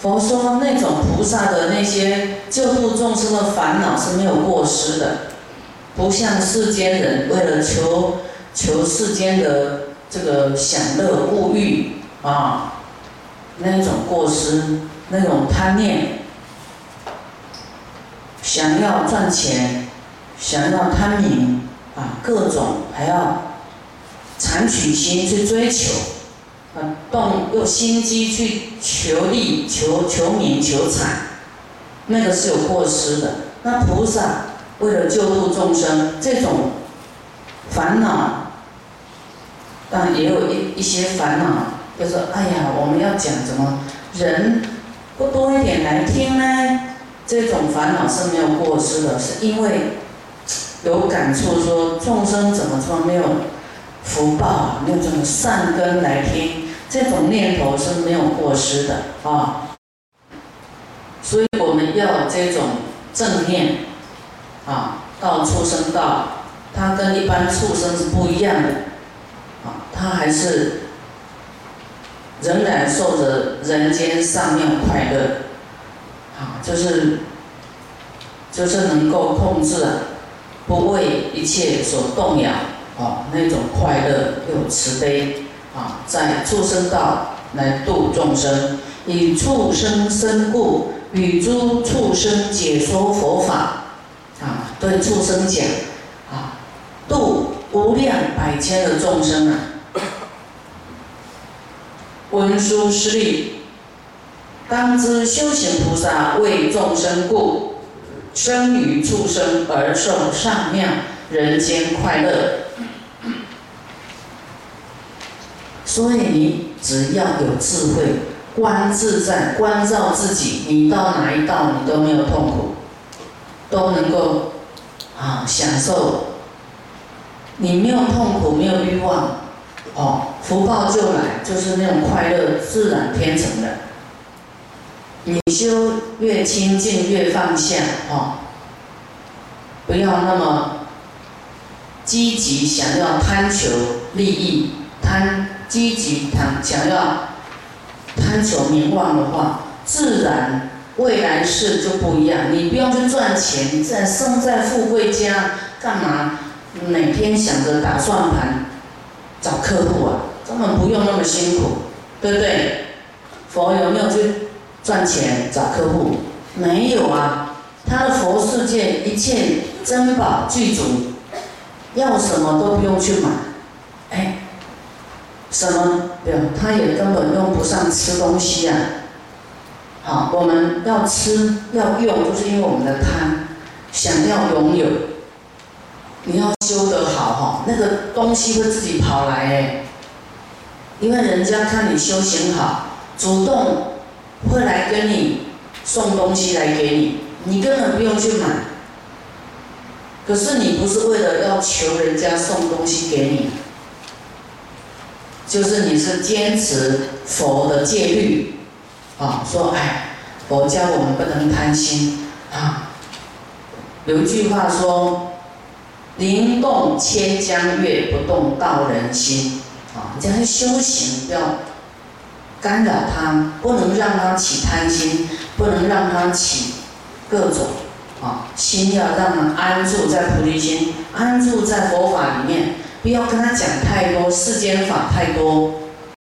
佛说那种菩萨的那些救度众生的烦恼是没有过失的，不像世间人为了求求世间的这个享乐物欲啊，那种过失，那种贪念，想要赚钱，想要贪名啊，各种还要残取心去追求。动用心机去求利、求求名、求财，那个是有过失的。那菩萨为了救度众生，这种烦恼，但也有一一些烦恼，就说：哎呀，我们要讲怎么人不多一点来听呢？这种烦恼是没有过失的，是因为有感触，说众生怎么说没有福报，没有这种善根来听。这种念头是没有过失的啊，所以我们要这种正念啊，到畜生道，它跟一般畜生是不一样的啊，它还是仍然受着人间上面快乐啊，就是就是能够控制啊，不为一切所动摇啊，那种快乐又慈悲。在畜生道来度众生，以畜生身故，与诸畜生解说佛法。啊，对畜生讲，啊，度无量百千的众生啊。文殊师利，当知修行菩萨为众生故，生于畜生而受上妙人间快乐。所以你只要有智慧，观自在，关照自己，你到哪一道你都没有痛苦，都能够啊享受。你没有痛苦，没有欲望，哦，福报就来，就是那种快乐，自然天成的。你修越清净越放下，哦，不要那么积极想要贪求利益，贪。积极想想要贪求名望的话，自然未来世就不一样。你不用去赚钱，在生在富贵家干嘛？每天想着打算盘找客户啊，根本不用那么辛苦，对不对？佛有没有去赚钱找客户？没有啊，他的佛世界一切珍宝具足，要什么都不用去买，哎。什么？对，他也根本用不上吃东西啊！好，我们要吃要用，就是因为我们的贪，想要拥有。你要修得好哈，那个东西会自己跑来哎。因为人家看你修行好，主动会来跟你送东西来给你，你根本不用去买。可是你不是为了要求人家送东西给你。就是你是坚持佛的戒律，啊，说哎，佛教我们不能贪心啊。有一句话说：“灵动千江月，不动道人心。”啊，你要修行，不要干扰他，不能让他起贪心，不能让他起各种啊心，要让他安住在菩提心，安住在佛法里面。不要跟他讲太多世间法太多，